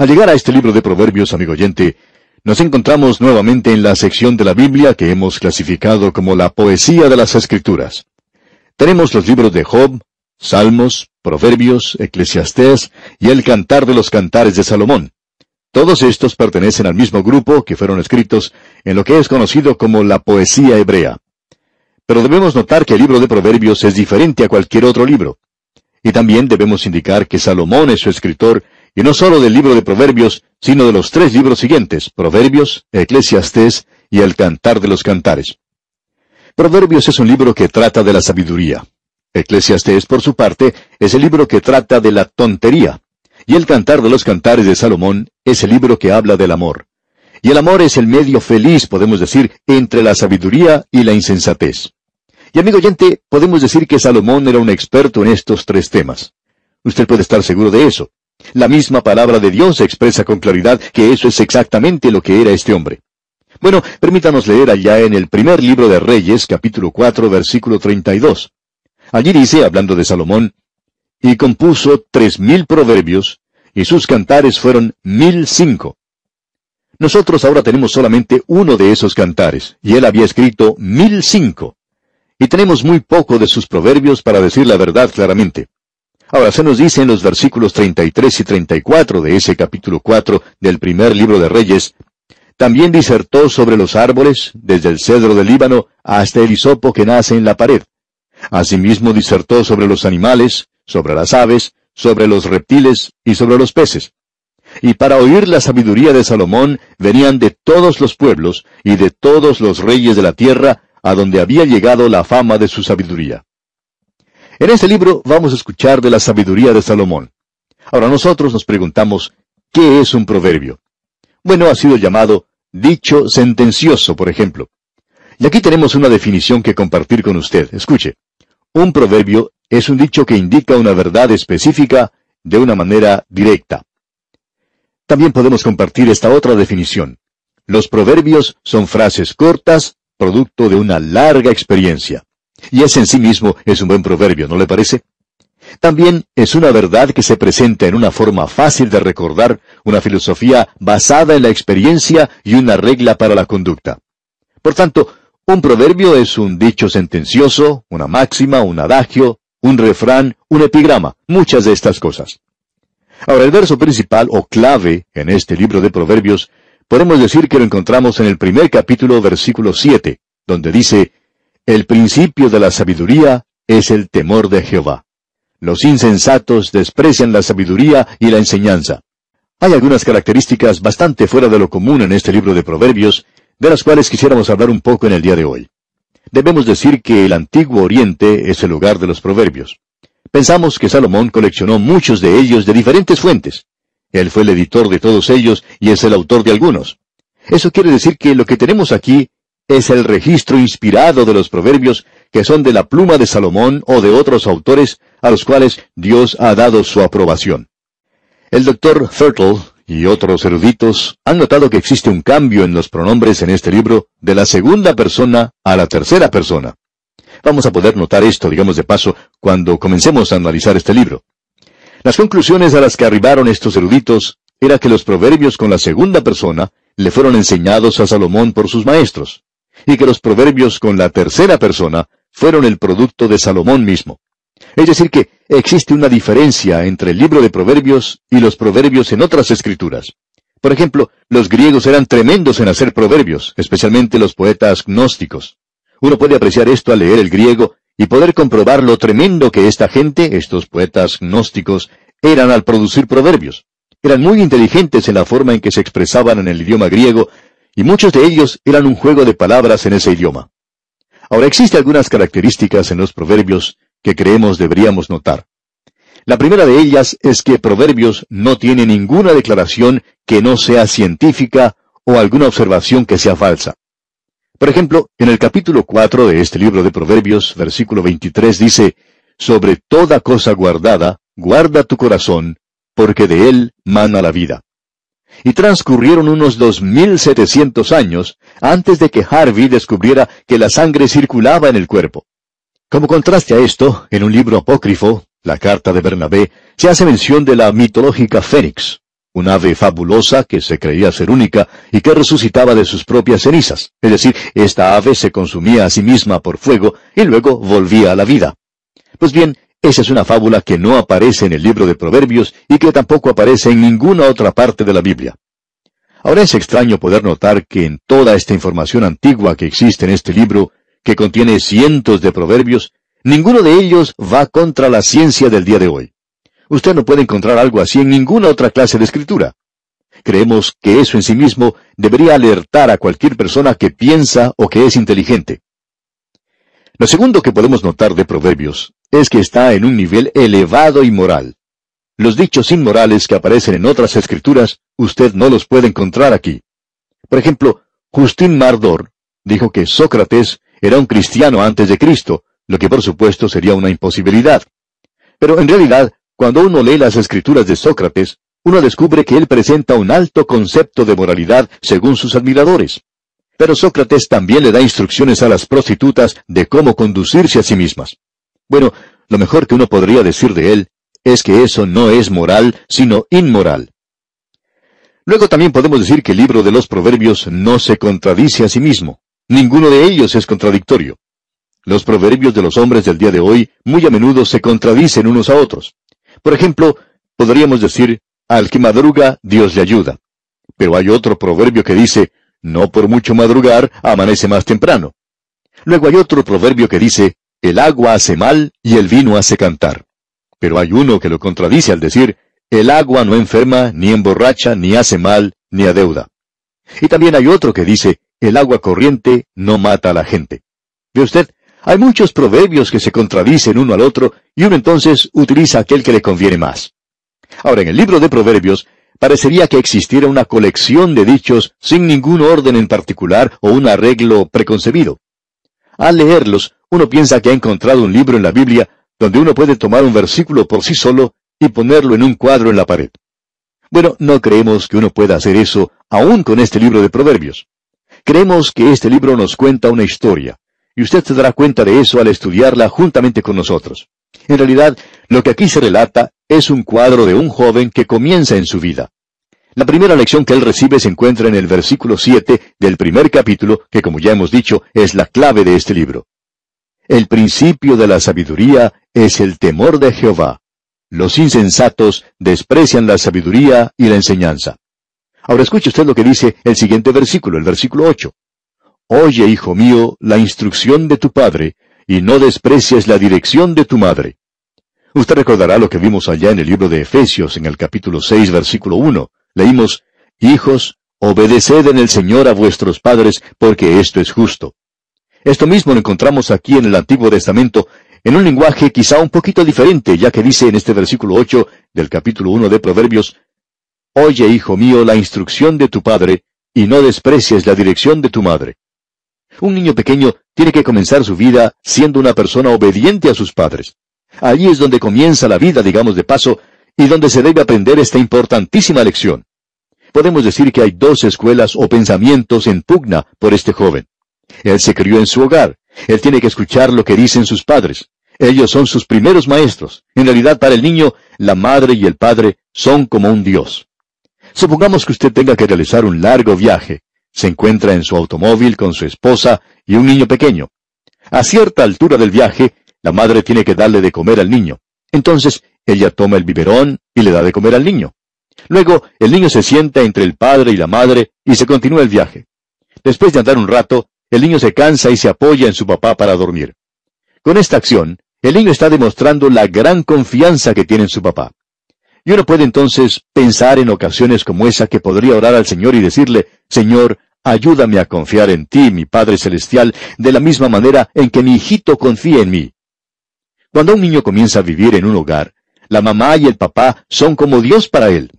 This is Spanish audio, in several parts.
Al llegar a este libro de Proverbios, amigo oyente, nos encontramos nuevamente en la sección de la Biblia que hemos clasificado como la poesía de las Escrituras. Tenemos los libros de Job, Salmos, Proverbios, Eclesiastés y el Cantar de los Cantares de Salomón. Todos estos pertenecen al mismo grupo que fueron escritos en lo que es conocido como la poesía hebrea. Pero debemos notar que el libro de Proverbios es diferente a cualquier otro libro. Y también debemos indicar que Salomón es su escritor, y no solo del libro de Proverbios, sino de los tres libros siguientes, Proverbios, Eclesiastés y el Cantar de los Cantares. Proverbios es un libro que trata de la sabiduría. Eclesiastés, por su parte, es el libro que trata de la tontería. Y el Cantar de los Cantares de Salomón es el libro que habla del amor. Y el amor es el medio feliz, podemos decir, entre la sabiduría y la insensatez. Y amigo oyente, podemos decir que Salomón era un experto en estos tres temas. Usted puede estar seguro de eso. La misma palabra de Dios expresa con claridad que eso es exactamente lo que era este hombre. Bueno, permítanos leer allá en el primer libro de Reyes, capítulo 4, versículo 32. Allí dice, hablando de Salomón, y compuso tres mil proverbios, y sus cantares fueron mil cinco. Nosotros ahora tenemos solamente uno de esos cantares, y él había escrito mil cinco. Y tenemos muy poco de sus proverbios para decir la verdad claramente. Ahora se nos dice en los versículos 33 y 34 de ese capítulo 4 del primer libro de Reyes, también disertó sobre los árboles, desde el cedro del Líbano hasta el hisopo que nace en la pared. Asimismo disertó sobre los animales, sobre las aves, sobre los reptiles y sobre los peces. Y para oír la sabiduría de Salomón venían de todos los pueblos y de todos los reyes de la tierra, a donde había llegado la fama de su sabiduría. En este libro vamos a escuchar de la sabiduría de Salomón. Ahora nosotros nos preguntamos, ¿qué es un proverbio? Bueno, ha sido llamado dicho sentencioso, por ejemplo. Y aquí tenemos una definición que compartir con usted. Escuche. Un proverbio es un dicho que indica una verdad específica de una manera directa. También podemos compartir esta otra definición. Los proverbios son frases cortas, producto de una larga experiencia. Y ese en sí mismo es un buen proverbio, ¿no le parece? También es una verdad que se presenta en una forma fácil de recordar, una filosofía basada en la experiencia y una regla para la conducta. Por tanto, un proverbio es un dicho sentencioso, una máxima, un adagio, un refrán, un epigrama, muchas de estas cosas. Ahora, el verso principal o clave en este libro de Proverbios, podemos decir que lo encontramos en el primer capítulo, versículo 7, donde dice, El principio de la sabiduría es el temor de Jehová. Los insensatos desprecian la sabiduría y la enseñanza. Hay algunas características bastante fuera de lo común en este libro de Proverbios, de las cuales quisiéramos hablar un poco en el día de hoy. Debemos decir que el antiguo Oriente es el lugar de los proverbios. Pensamos que Salomón coleccionó muchos de ellos de diferentes fuentes. Él fue el editor de todos ellos y es el autor de algunos. Eso quiere decir que lo que tenemos aquí es el registro inspirado de los proverbios que son de la pluma de Salomón o de otros autores a los cuales Dios ha dado su aprobación. El doctor Thurtle y otros eruditos han notado que existe un cambio en los pronombres en este libro de la segunda persona a la tercera persona. Vamos a poder notar esto, digamos de paso, cuando comencemos a analizar este libro. Las conclusiones a las que arribaron estos eruditos era que los proverbios con la segunda persona le fueron enseñados a Salomón por sus maestros, y que los proverbios con la tercera persona fueron el producto de Salomón mismo. Es decir, que existe una diferencia entre el libro de Proverbios y los proverbios en otras escrituras. Por ejemplo, los griegos eran tremendos en hacer proverbios, especialmente los poetas gnósticos. Uno puede apreciar esto al leer el griego y poder comprobar lo tremendo que esta gente, estos poetas gnósticos, eran al producir proverbios. Eran muy inteligentes en la forma en que se expresaban en el idioma griego, y muchos de ellos eran un juego de palabras en ese idioma. Ahora existen algunas características en los proverbios que creemos deberíamos notar. La primera de ellas es que Proverbios no tiene ninguna declaración que no sea científica o alguna observación que sea falsa. Por ejemplo, en el capítulo 4 de este libro de Proverbios, versículo 23 dice, Sobre toda cosa guardada, guarda tu corazón, porque de él mana la vida. Y transcurrieron unos dos mil setecientos años antes de que Harvey descubriera que la sangre circulaba en el cuerpo. Como contraste a esto, en un libro apócrifo, la carta de Bernabé, se hace mención de la mitológica Fénix. un ave fabulosa que se creía ser única y que resucitaba de sus propias cenizas. Es decir, esta ave se consumía a sí misma por fuego y luego volvía a la vida. Pues bien, esa es una fábula que no aparece en el libro de Proverbios y que tampoco aparece en ninguna otra parte de la Biblia. Ahora es extraño poder notar que en toda esta información antigua que existe en este libro, que contiene cientos de proverbios, ninguno de ellos va contra la ciencia del día de hoy. Usted no puede encontrar algo así en ninguna otra clase de escritura. Creemos que eso en sí mismo debería alertar a cualquier persona que piensa o que es inteligente. Lo segundo que podemos notar de Proverbios es que está en un nivel elevado y moral. Los dichos inmorales que aparecen en otras escrituras, usted no los puede encontrar aquí. Por ejemplo, Justin Mardor dijo que Sócrates era un cristiano antes de Cristo, lo que por supuesto sería una imposibilidad. Pero en realidad cuando uno lee las escrituras de Sócrates, uno descubre que él presenta un alto concepto de moralidad según sus admiradores. Pero Sócrates también le da instrucciones a las prostitutas de cómo conducirse a sí mismas. Bueno, lo mejor que uno podría decir de él es que eso no es moral, sino inmoral. Luego también podemos decir que el libro de los Proverbios no se contradice a sí mismo. Ninguno de ellos es contradictorio. Los proverbios de los hombres del día de hoy muy a menudo se contradicen unos a otros. Por ejemplo, podríamos decir, al que madruga, Dios le ayuda. Pero hay otro proverbio que dice, no por mucho madrugar, amanece más temprano. Luego hay otro proverbio que dice, el agua hace mal y el vino hace cantar. Pero hay uno que lo contradice al decir, el agua no enferma, ni emborracha, ni hace mal, ni adeuda. Y también hay otro que dice, el agua corriente no mata a la gente. ¿Ve usted? Hay muchos proverbios que se contradicen uno al otro y uno entonces utiliza aquel que le conviene más. Ahora, en el libro de Proverbios, parecería que existiera una colección de dichos sin ningún orden en particular o un arreglo preconcebido. Al leerlos, uno piensa que ha encontrado un libro en la Biblia donde uno puede tomar un versículo por sí solo y ponerlo en un cuadro en la pared. Bueno, no creemos que uno pueda hacer eso aún con este libro de Proverbios. Creemos que este libro nos cuenta una historia, y usted se dará cuenta de eso al estudiarla juntamente con nosotros. En realidad, lo que aquí se relata es un cuadro de un joven que comienza en su vida. La primera lección que él recibe se encuentra en el versículo 7 del primer capítulo, que como ya hemos dicho, es la clave de este libro. El principio de la sabiduría es el temor de Jehová. Los insensatos desprecian la sabiduría y la enseñanza. Ahora escuche usted lo que dice el siguiente versículo, el versículo 8. Oye, hijo mío, la instrucción de tu padre, y no desprecies la dirección de tu madre. Usted recordará lo que vimos allá en el libro de Efesios, en el capítulo 6, versículo 1. Leímos, Hijos, obedeced en el Señor a vuestros padres, porque esto es justo. Esto mismo lo encontramos aquí en el Antiguo Testamento, en un lenguaje quizá un poquito diferente, ya que dice en este versículo 8 del capítulo 1 de Proverbios, Oye, hijo mío, la instrucción de tu padre, y no desprecies la dirección de tu madre. Un niño pequeño tiene que comenzar su vida siendo una persona obediente a sus padres. Allí es donde comienza la vida, digamos de paso, y donde se debe aprender esta importantísima lección. Podemos decir que hay dos escuelas o pensamientos en pugna por este joven. Él se crió en su hogar. Él tiene que escuchar lo que dicen sus padres. Ellos son sus primeros maestros. En realidad, para el niño, la madre y el padre son como un Dios. Supongamos que usted tenga que realizar un largo viaje. Se encuentra en su automóvil con su esposa y un niño pequeño. A cierta altura del viaje, la madre tiene que darle de comer al niño. Entonces, ella toma el biberón y le da de comer al niño. Luego, el niño se sienta entre el padre y la madre y se continúa el viaje. Después de andar un rato, el niño se cansa y se apoya en su papá para dormir. Con esta acción, el niño está demostrando la gran confianza que tiene en su papá. Y uno puede entonces pensar en ocasiones como esa que podría orar al Señor y decirle, Señor, ayúdame a confiar en ti, mi Padre Celestial, de la misma manera en que mi hijito confía en mí. Cuando un niño comienza a vivir en un hogar, la mamá y el papá son como Dios para él.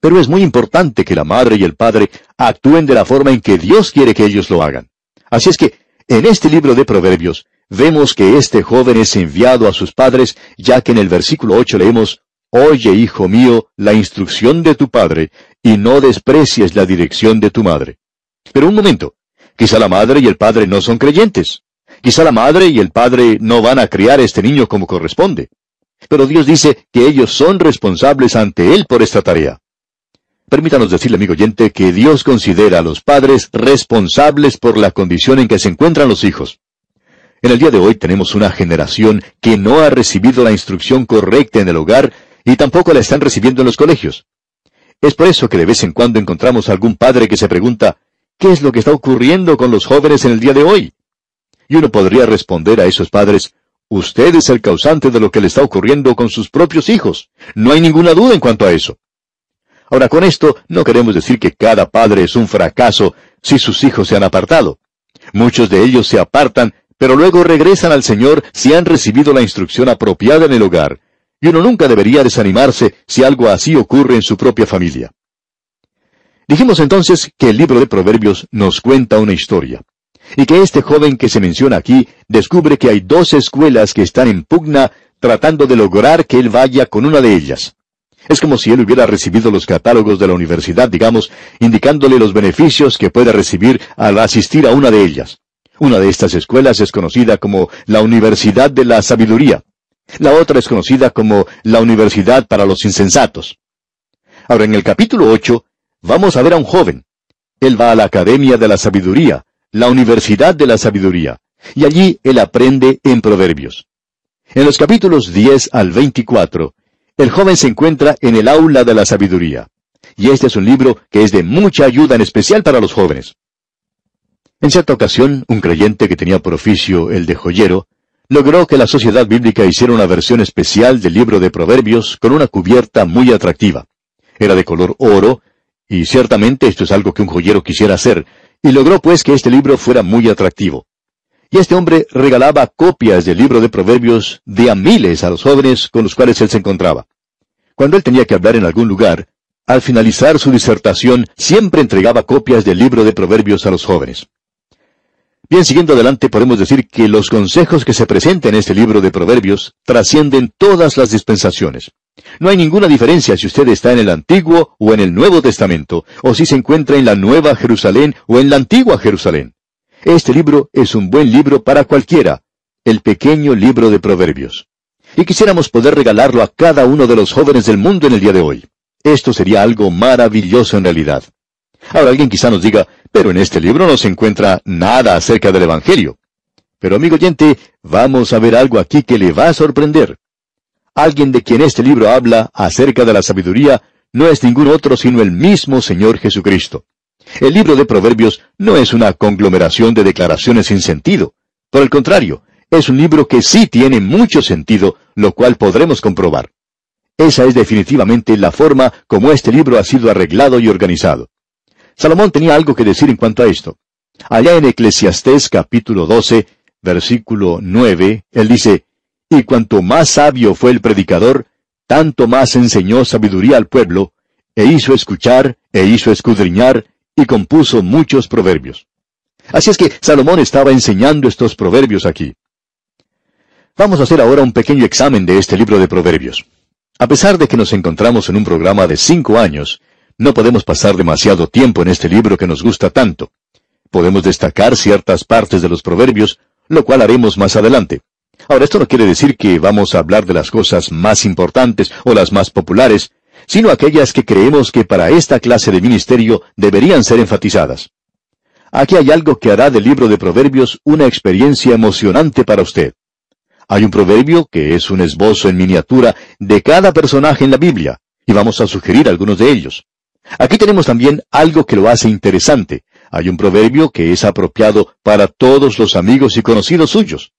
Pero es muy importante que la madre y el padre actúen de la forma en que Dios quiere que ellos lo hagan. Así es que, en este libro de Proverbios, vemos que este joven es enviado a sus padres, ya que en el versículo 8 leemos, Oye, hijo mío, la instrucción de tu padre, y no desprecies la dirección de tu madre. Pero un momento, quizá la madre y el padre no son creyentes. Quizá la madre y el padre no van a criar a este niño como corresponde. Pero Dios dice que ellos son responsables ante Él por esta tarea. Permítanos decirle, amigo oyente, que Dios considera a los padres responsables por la condición en que se encuentran los hijos. En el día de hoy tenemos una generación que no ha recibido la instrucción correcta en el hogar y tampoco la están recibiendo en los colegios. Es por eso que de vez en cuando encontramos algún padre que se pregunta, ¿qué es lo que está ocurriendo con los jóvenes en el día de hoy? Y uno podría responder a esos padres, usted es el causante de lo que le está ocurriendo con sus propios hijos. No hay ninguna duda en cuanto a eso. Ahora, con esto no queremos decir que cada padre es un fracaso si sus hijos se han apartado. Muchos de ellos se apartan, pero luego regresan al Señor si han recibido la instrucción apropiada en el hogar, y uno nunca debería desanimarse si algo así ocurre en su propia familia. Dijimos entonces que el libro de Proverbios nos cuenta una historia, y que este joven que se menciona aquí descubre que hay dos escuelas que están en pugna tratando de lograr que él vaya con una de ellas. Es como si él hubiera recibido los catálogos de la universidad, digamos, indicándole los beneficios que puede recibir al asistir a una de ellas. Una de estas escuelas es conocida como la Universidad de la Sabiduría. La otra es conocida como la Universidad para los Insensatos. Ahora, en el capítulo 8, vamos a ver a un joven. Él va a la Academia de la Sabiduría, la Universidad de la Sabiduría, y allí él aprende en Proverbios. En los capítulos 10 al 24, el joven se encuentra en el aula de la sabiduría. Y este es un libro que es de mucha ayuda en especial para los jóvenes. En cierta ocasión, un creyente que tenía por oficio el de joyero, logró que la sociedad bíblica hiciera una versión especial del libro de Proverbios con una cubierta muy atractiva. Era de color oro, y ciertamente esto es algo que un joyero quisiera hacer, y logró pues que este libro fuera muy atractivo. Y este hombre regalaba copias del libro de Proverbios de a miles a los jóvenes con los cuales él se encontraba. Cuando él tenía que hablar en algún lugar, al finalizar su disertación siempre entregaba copias del libro de Proverbios a los jóvenes. Bien, siguiendo adelante, podemos decir que los consejos que se presentan en este libro de Proverbios trascienden todas las dispensaciones. No hay ninguna diferencia si usted está en el Antiguo o en el Nuevo Testamento, o si se encuentra en la Nueva Jerusalén o en la Antigua Jerusalén. Este libro es un buen libro para cualquiera, el pequeño libro de Proverbios. Y quisiéramos poder regalarlo a cada uno de los jóvenes del mundo en el día de hoy. Esto sería algo maravilloso en realidad. Ahora alguien quizá nos diga, pero en este libro no se encuentra nada acerca del Evangelio. Pero amigo oyente, vamos a ver algo aquí que le va a sorprender. Alguien de quien este libro habla acerca de la sabiduría no es ningún otro sino el mismo Señor Jesucristo. El libro de Proverbios no es una conglomeración de declaraciones sin sentido. Por el contrario, es un libro que sí tiene mucho sentido, lo cual podremos comprobar. Esa es definitivamente la forma como este libro ha sido arreglado y organizado. Salomón tenía algo que decir en cuanto a esto. Allá en Eclesiastés capítulo 12, versículo 9, él dice, Y cuanto más sabio fue el predicador, tanto más enseñó sabiduría al pueblo, e hizo escuchar, e hizo escudriñar, y compuso muchos proverbios. Así es que Salomón estaba enseñando estos proverbios aquí. Vamos a hacer ahora un pequeño examen de este libro de proverbios. A pesar de que nos encontramos en un programa de cinco años, no podemos pasar demasiado tiempo en este libro que nos gusta tanto. Podemos destacar ciertas partes de los proverbios, lo cual haremos más adelante. Ahora, esto no quiere decir que vamos a hablar de las cosas más importantes o las más populares, sino aquellas que creemos que para esta clase de ministerio deberían ser enfatizadas. Aquí hay algo que hará del libro de Proverbios una experiencia emocionante para usted. Hay un proverbio que es un esbozo en miniatura de cada personaje en la Biblia, y vamos a sugerir algunos de ellos. Aquí tenemos también algo que lo hace interesante. Hay un proverbio que es apropiado para todos los amigos y conocidos suyos.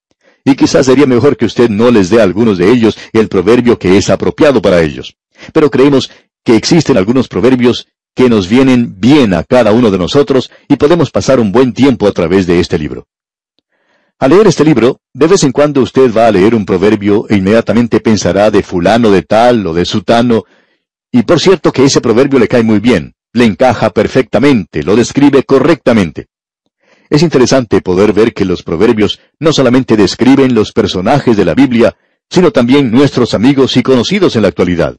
Y quizás sería mejor que usted no les dé a algunos de ellos el proverbio que es apropiado para ellos. Pero creemos que existen algunos proverbios que nos vienen bien a cada uno de nosotros y podemos pasar un buen tiempo a través de este libro. Al leer este libro, de vez en cuando usted va a leer un proverbio e inmediatamente pensará de fulano de tal o de sutano, y por cierto que ese proverbio le cae muy bien, le encaja perfectamente, lo describe correctamente. Es interesante poder ver que los proverbios no solamente describen los personajes de la Biblia, sino también nuestros amigos y conocidos en la actualidad.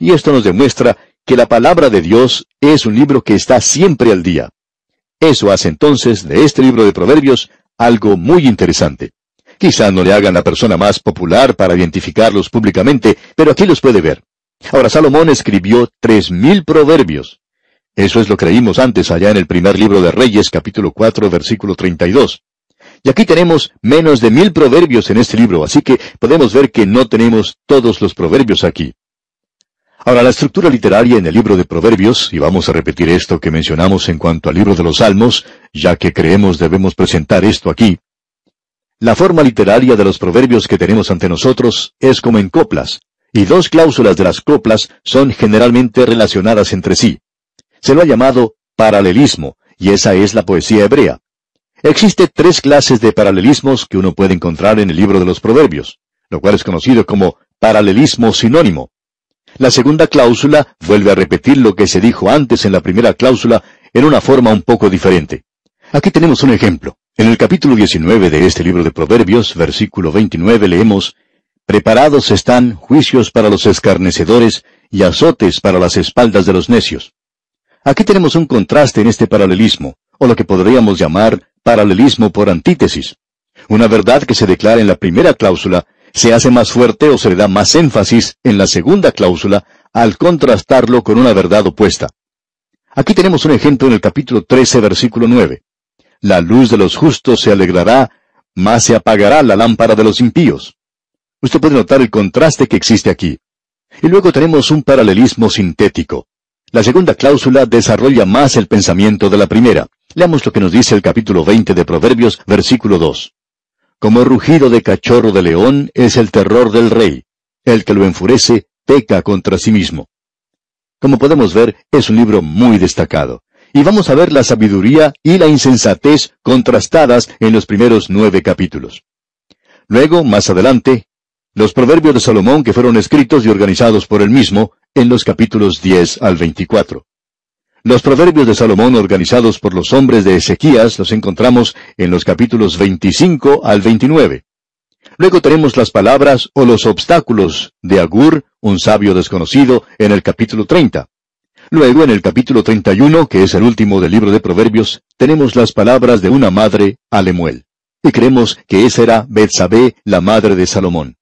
Y esto nos demuestra que la palabra de Dios es un libro que está siempre al día. Eso hace entonces de este libro de Proverbios algo muy interesante. Quizá no le hagan la persona más popular para identificarlos públicamente, pero aquí los puede ver. Ahora Salomón escribió tres mil proverbios, Eso es lo que leímos antes allá en el primer libro de Reyes, capítulo 4, versículo 32. Y aquí tenemos menos de mil proverbios en este libro, así que podemos ver que no tenemos todos los proverbios aquí. Ahora, la estructura literaria en el libro de Proverbios, y vamos a repetir esto que mencionamos en cuanto al libro de los Salmos, ya que creemos debemos presentar esto aquí. La forma literaria de los proverbios que tenemos ante nosotros es como en coplas, y dos cláusulas de las coplas son generalmente relacionadas entre sí. Se lo ha llamado paralelismo, y esa es la poesía hebrea. Existe tres clases de paralelismos que uno puede encontrar en el libro de los proverbios, lo cual es conocido como paralelismo sinónimo. La segunda cláusula vuelve a repetir lo que se dijo antes en la primera cláusula en una forma un poco diferente. Aquí tenemos un ejemplo. En el capítulo 19 de este libro de Proverbios, versículo 29, leemos, Preparados están juicios para los escarnecedores y azotes para las espaldas de los necios. Aquí tenemos un contraste en este paralelismo, o lo que podríamos llamar paralelismo por antítesis. Una verdad que se declara en la primera cláusula se hace más fuerte o se le da más énfasis en la segunda cláusula al contrastarlo con una verdad opuesta. Aquí tenemos un ejemplo en el capítulo 13, versículo 9. La luz de los justos se alegrará, más se apagará la lámpara de los impíos. Usted puede notar el contraste que existe aquí. Y luego tenemos un paralelismo sintético. La segunda cláusula desarrolla más el pensamiento de la primera. Leamos lo que nos dice el capítulo 20 de Proverbios, versículo 2. Como rugido de cachorro de león es el terror del rey. El que lo enfurece peca contra sí mismo. Como podemos ver, es un libro muy destacado. Y vamos a ver la sabiduría y la insensatez contrastadas en los primeros nueve capítulos. Luego, más adelante, los proverbios de Salomón que fueron escritos y organizados por él mismo en los capítulos 10 al 24. Los proverbios de Salomón organizados por los hombres de Ezequías los encontramos en los capítulos 25 al 29. Luego tenemos las palabras o los obstáculos de Agur, un sabio desconocido, en el capítulo 30. Luego, en el capítulo 31, que es el último del libro de Proverbios, tenemos las palabras de una madre a Lemuel. Y creemos que esa era Betsabé, la madre de Salomón.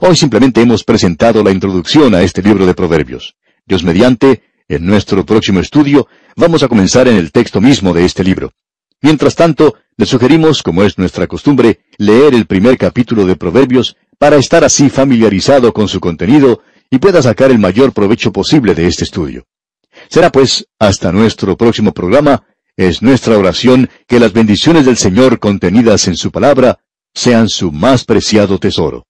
Hoy simplemente hemos presentado la introducción a este libro de Proverbios. Dios mediante, en nuestro próximo estudio vamos a comenzar en el texto mismo de este libro. Mientras tanto, le sugerimos, como es nuestra costumbre, leer el primer capítulo de Proverbios para estar así familiarizado con su contenido y pueda sacar el mayor provecho posible de este estudio. Será pues hasta nuestro próximo programa, es nuestra oración que las bendiciones del Señor contenidas en su palabra sean su más preciado tesoro.